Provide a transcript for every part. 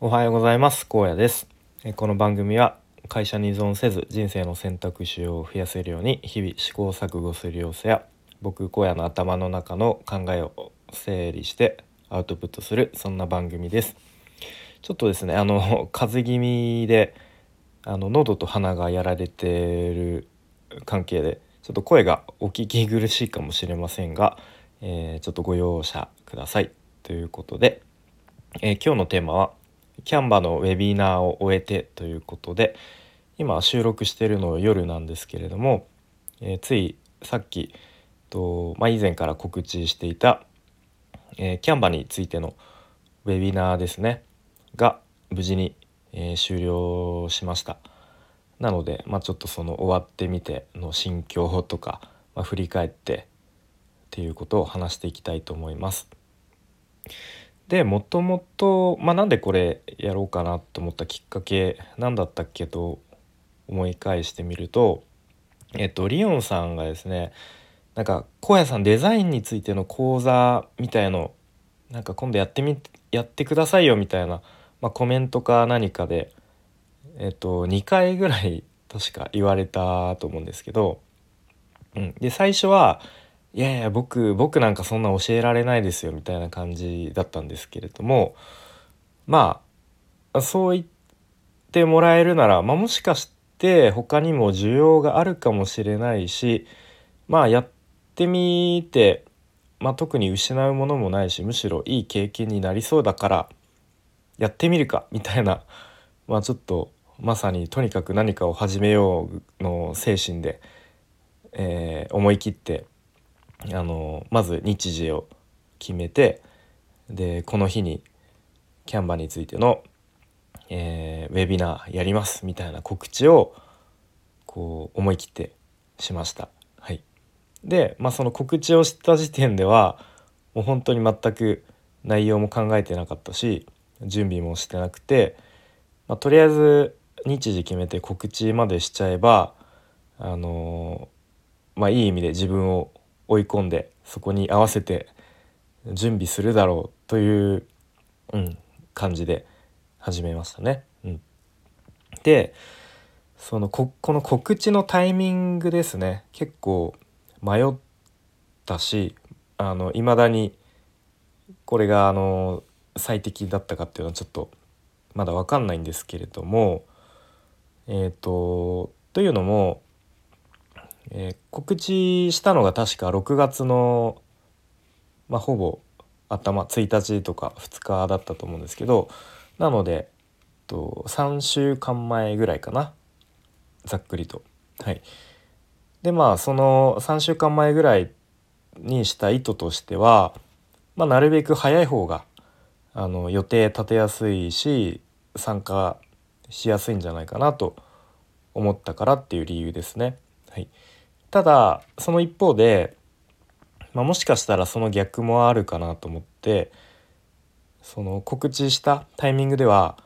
おはようございます。高野です。えこの番組は会社に依存せず人生の選択肢を増やせるように日々試行錯誤する様子や僕荒野の頭の中の考えを整理してアウトプットするそんな番組です。ちょっとですねあの 風邪気味であの喉と鼻がやられてる関係でちょっと声がお聞き苦しいかもしれませんが、えー、ちょっとご容赦ください。ということで、えー、今日のテーマはキャンバのウェビナーを終えてということで今収録してるの夜なんですけれども、えー、ついさっきと、まあ、以前から告知していた、えー、キャンバについてのウェビナーですねが無事に、えー、終了しました。なので、まあ、ちょっとその終わってみての心境とか、まあ、振り返ってっていうことを話していきたいと思います。でもともと、まあ、なんでこれやろうかなと思ったきっかけ何だったっけと思い返してみるとえっとリオンさんがですねなんか荒野さんデザインについての講座みたいのなんか今度やってみやってくださいよみたいな、まあ、コメントか何かでえっと2回ぐらい確か言われたと思うんですけど、うん、で最初はいやいや僕僕なんかそんな教えられないですよみたいな感じだったんですけれどもまあそう言ってもらえるなら、まあ、もしかして他にも需要があるかもしれないしまあやってみて、まあ、特に失うものもないしむしろいい経験になりそうだからやってみるかみたいな、まあ、ちょっとまさにとにかく何かを始めようの精神で、えー、思い切ってあのまず日時を決めてでこの日にキャンバについての、えー、ウェビナーやりますみたいな告知をこう思い切ってしました。はい、で、まあ、その告知をした時点ではもう本当に全く内容も考えてなかったし準備もしてなくて、まあ、とりあえず日時決めて告知までしちゃえばあのー、まあいい意味で自分を追い込んでそこに合わせて準備するだろうという、うん、感じで始めましたね。うん、でそのここの告知のタイミングですね結構迷ったしあの未だにこれがあの最適だったかっていうのはちょっとまだ分かんないんですけれどもえっ、ー、とというのもえー、告知したのが確か6月の、まあ、ほぼ頭1日とか2日だったと思うんですけどなのでと3週間前ぐらいかなざっくりと。はい、でまあその3週間前ぐらいにした意図としては、まあ、なるべく早い方があの予定立てやすいし参加しやすいんじゃないかなと思ったからっていう理由ですね。はい、ただその一方で、まあ、もしかしたらその逆もあるかなと思ってその告知したタイミングでは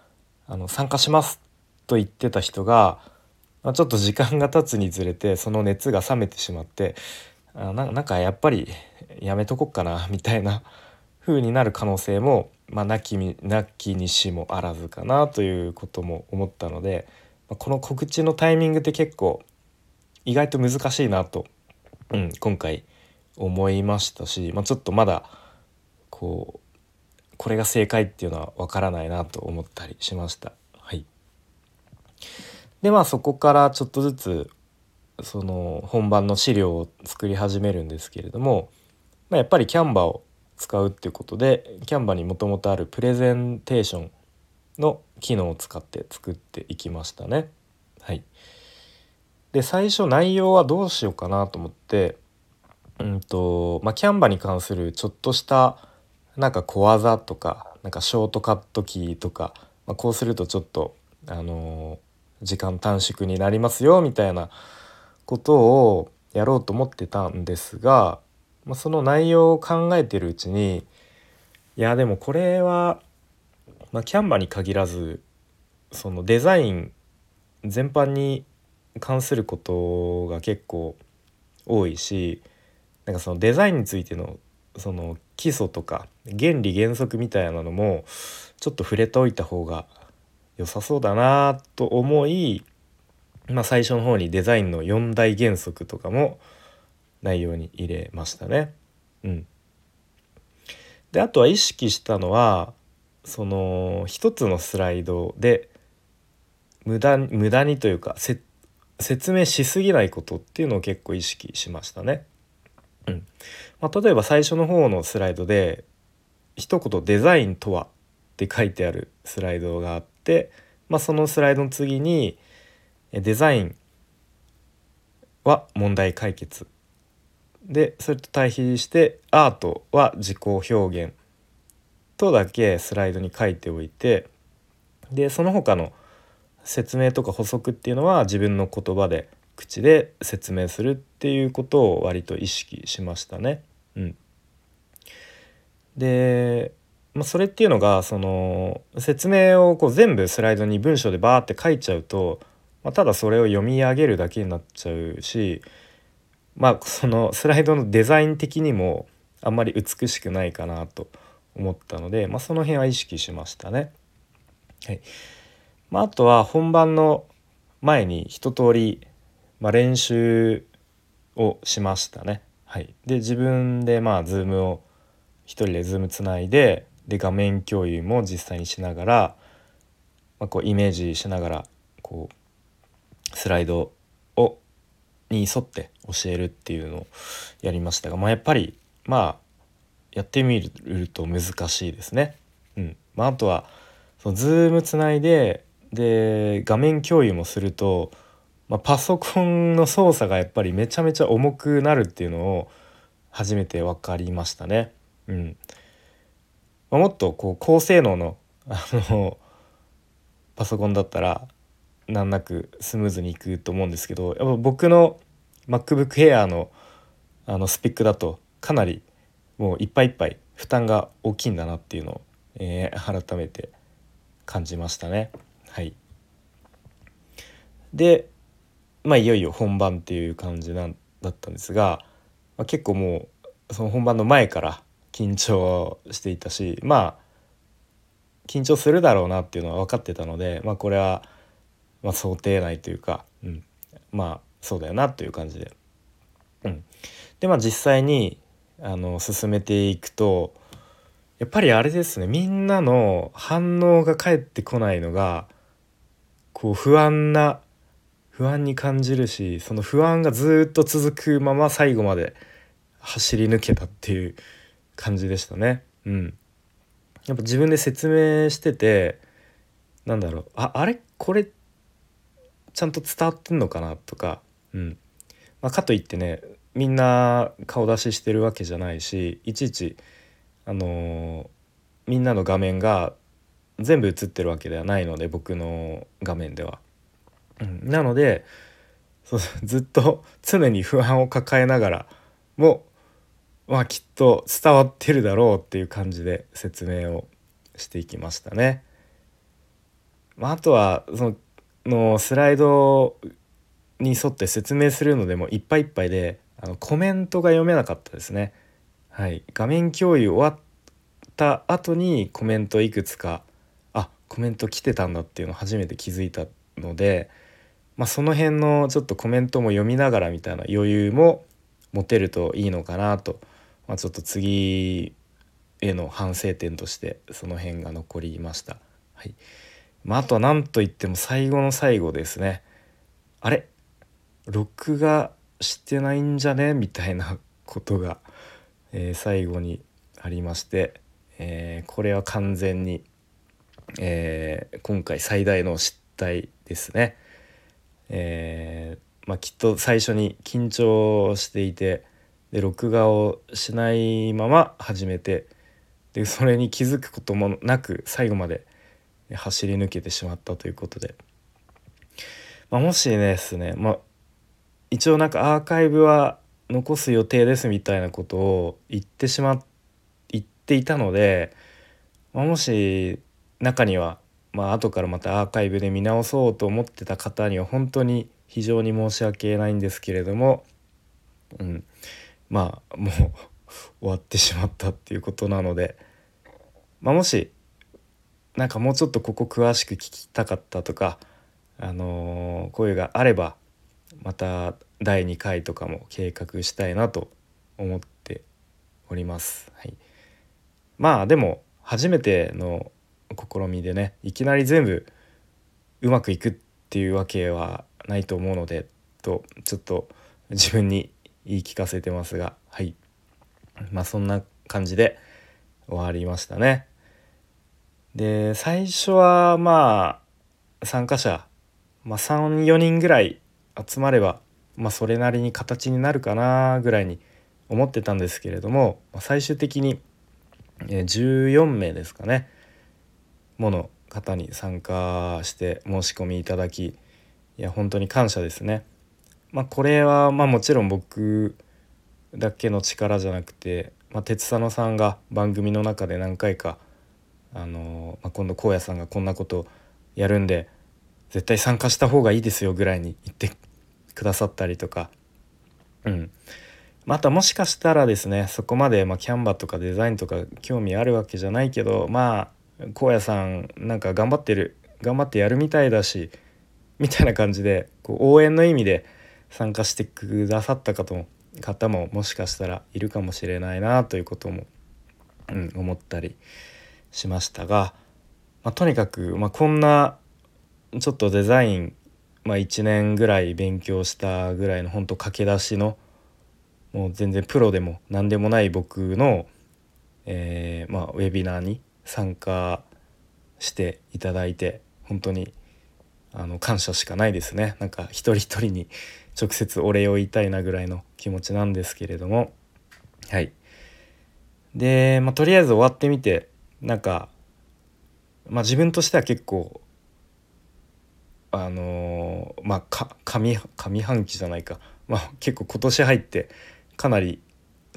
あの参加しますと言ってた人が、まあ、ちょっと時間が経つにつれてその熱が冷めてしまってあななんかやっぱりやめとこっかなみたいな風になる可能性も、まあ、なきなきにしもあらずかなということも思ったので、まあ、この告知のタイミングって結構意外と難しいなと、うん、今回思いましたし、まあ、ちょっとまだこうこれが正解っていうのはわからないなと思ったりしました。はい、でまあそこからちょっとずつその本番の資料を作り始めるんですけれども、まあ、やっぱりキャンバーを使うっていうことでキャンバにもともとあるプレゼンテーションの機能を使って作っていきましたね。はい、で最初内容はどうしようかなと思ってうんとまあキャンバに関するちょっとしたなんか小技とかなんかショートカットキーとか、まあ、こうするとちょっとあのー、時間短縮になりますよみたいなことをやろうと思ってたんですが、まあ、その内容を考えてるうちにいやでもこれは、まあ、キャンバに限らずそのデザイン全般に関することが結構多いしなんかそのデザインについてのその基礎とか原理原則みたいなのもちょっと触れておいた方が良さそうだなと思い、まあ、最初の方にデザインの4大原則とかも内容に入れましたね。うん、であとは意識したのはその一つのスライドで無駄無駄にというか説明しすぎないことっていうのを結構意識しましたね。うんまあ、例えば最初の方のスライドで一言「デザインとは」って書いてあるスライドがあって、まあ、そのスライドの次に「デザインは問題解決」でそれと対比して「アートは自己表現」とだけスライドに書いておいてでその他の説明とか補足っていうのは自分の言葉で口で説明するっていうことを割と意識しましたね。うん、で、まあ、それっていうのがその説明をこう全部スライドに文章でバーって書いちゃうと、まあ、ただそれを読み上げるだけになっちゃうしまあそのスライドのデザイン的にもあんまり美しくないかなと思ったので、まあ、その辺は意識しましたね。はいまあ、あとは本番の前に一通り、まあ、練習をしましたね。はい、で自分でまあ Zoom を一人で Zoom つないでで画面共有も実際にしながら、まあ、こうイメージしながらこうスライドをに沿って教えるっていうのをやりましたが、まあ、やっぱりまあやってみると難しいですね。うんまあ、あとはその Zoom つないでで画面共有もすると、まあ、パソコンの操作がやっぱりめちゃめちゃ重くなるっていうのを初めて分かりましたね。うんまあ、もっとこう高性能のあのパソコンだったら難なくスムーズにいくと思うんですけどやっぱ僕の MacBook Air のあのスペックだとかなりもういっぱいいっぱい負担が大きいんだなっていうのを、えー、改めて感じましたね。はい、で、まあ、いよいよ本番っていう感じなんだったんですが、まあ、結構もうその本番の前から緊張していたしまあ緊張するだろうなっていうのは分かってたので、まあ、これはまあ想定内というか、うん、まあそうだよなという感じで。うん、でまあ実際にあの進めていくとやっぱりあれですねみんなの反応が返ってこないのがこう不安な不安に感じるしその不安がずっと続くまま最後まで走り抜けたっていう感じでしたね。うん、やっぱ自分で説明しててなんだろうああれ？これちゃんと伝わってんのかな？とか、うん。まあ、かといってねみんな顔出ししてるわけじゃないしいちいちあのー、みんなの画面が全部映ってるわけではないので僕の画面では。うん、なのでそうずっと常に不安を抱えながらもまあきっと伝わってるだろうっていう感じで説明をしていきましたね。まあ、あとはそのスライドに沿って説明するのでもいっぱいいっぱいであのコメントが読めなかったですね。はい、画面共有終わった後にコメントいくつかコメント来てたんだっていうの初めて気づいたので、まあ、その辺のちょっとコメントも読みながらみたいな余裕も持てるといいのかなと、まあ、ちょっと次への反省点としてその辺が残りました。はいまあ、あとは何といっても最後の最後ですね。あれ？録画してないんじゃね？みたいなことが、えー、最後にありまして、えー、これは完全に、えー、今回最大の失態ですね。えまあ、きっと最初に緊張していてで録画をしないまま始めてでそれに気づくこともなく最後まで走り抜けてしまったということで、まあ、もしですね、まあ、一応なんかアーカイブは残す予定ですみたいなことを言ってしまっ言っていたので、まあ、もし中にはまあ後からまたアーカイブで見直そうと思ってた方には本当に非常に申し訳ないんですけれども、うん、まあもう終わってしまったっていうことなので、まあ、もしなんかもうちょっとここ詳しく聞きたかったとか、あのー、声があればまた第2回とかも計画したいなと思っております。はい、まあでも初めての試みでねいきなり全部うまくいくっていうわけはないと思うのでとちょっと自分に言い聞かせてますがはいまあそんな感じで終わりましたね。で最初はまあ参加者、まあ、34人ぐらい集まれば、まあ、それなりに形になるかなぐらいに思ってたんですけれども最終的に14名ですかねもの方に参加して申し込みいただきいや本当に感謝ですね。まあ、これはまあもちろん僕だけの力じゃなくて、まあ、鉄佐野さんが番組の中で何回かあの、まあ、今度荒野さんがこんなことやるんで絶対参加した方がいいですよぐらいに言ってくださったりとか、うんまたもしかしたらですねそこまで、まあ、キャンバとかデザインとか興味あるわけじゃないけどまあ荒野さんなんか頑張ってる頑張ってやるみたいだしみたいな感じでこう応援の意味で参加してくださった方も方ももしかしたらいるかもしれないなということも、うん、思ったりしましたが、まあ、とにかく、まあ、こんなちょっとデザイン、まあ、1年ぐらい勉強したぐらいの本当駆け出しのもう全然プロでも何でもない僕の、えー、まあ、ウェビナーに参加していただいて本当にあの感謝しかないですね。なんか一人一人に 直接お礼を言いたいなぐらいの気持ちなんですけれども。はい。で、まあ、とりあえず終わってみてなんか、まあ、自分としては結構あのー、まあか上上半期じゃないか、まあ、結構今年入ってかなり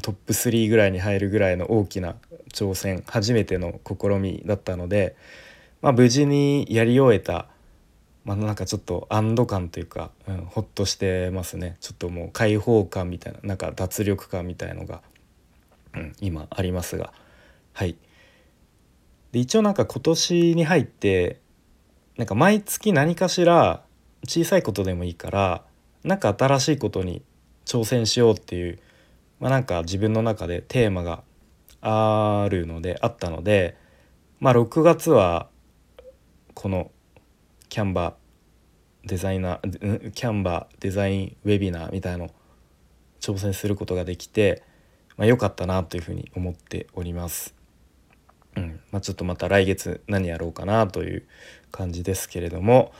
トップ3ぐらいに入るぐらいの大きな挑戦初めての試みだったので、まあ、無事にやり終えたまあ、なんかちょっと安堵感というか、うん、ほっとしてますね。ちょっともう開放感みたいななんか脱力感みたいのが、うん、今ありますが。はい。で一応なんか今年に入ってなんか毎月何かしら小さいことでもいいからなんか新しいことに挑戦しようっていう、まあ、なんか自分の中でテーマがあるのであったのでまあ6月はこのキャンバーデザイナーキャンバーデザインウェビナーみたいの挑戦することができて、まあ、良かったなというふうに思っております。うんまあ、ちょっとまた来月何やろうかなという感じですけれども、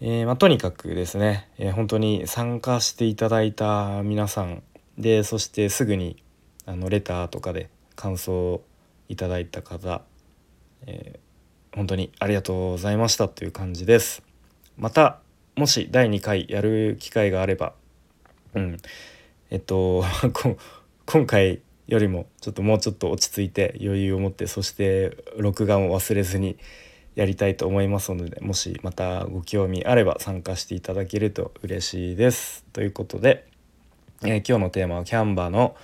えー、まあ、とにかくですね、えー、本当に参加していただいた皆さんでそしてすぐにあのレターとかで感想をいただいた方、えー本当にありがとうございましたという感じです。またもし第2回やる機会があればうんえっと 今回よりもちょっともうちょっと落ち着いて余裕を持ってそして録画も忘れずにやりたいと思いますのでもしまたご興味あれば参加していただけると嬉しいです。ということで、えー、今日のテーマはキャンバーの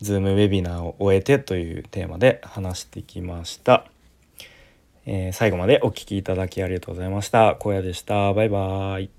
ズームウェビナーを終えてというテーマで話してきました。えー、最後までお聴きいただきありがとうございました。荒野でした。バイバーイ。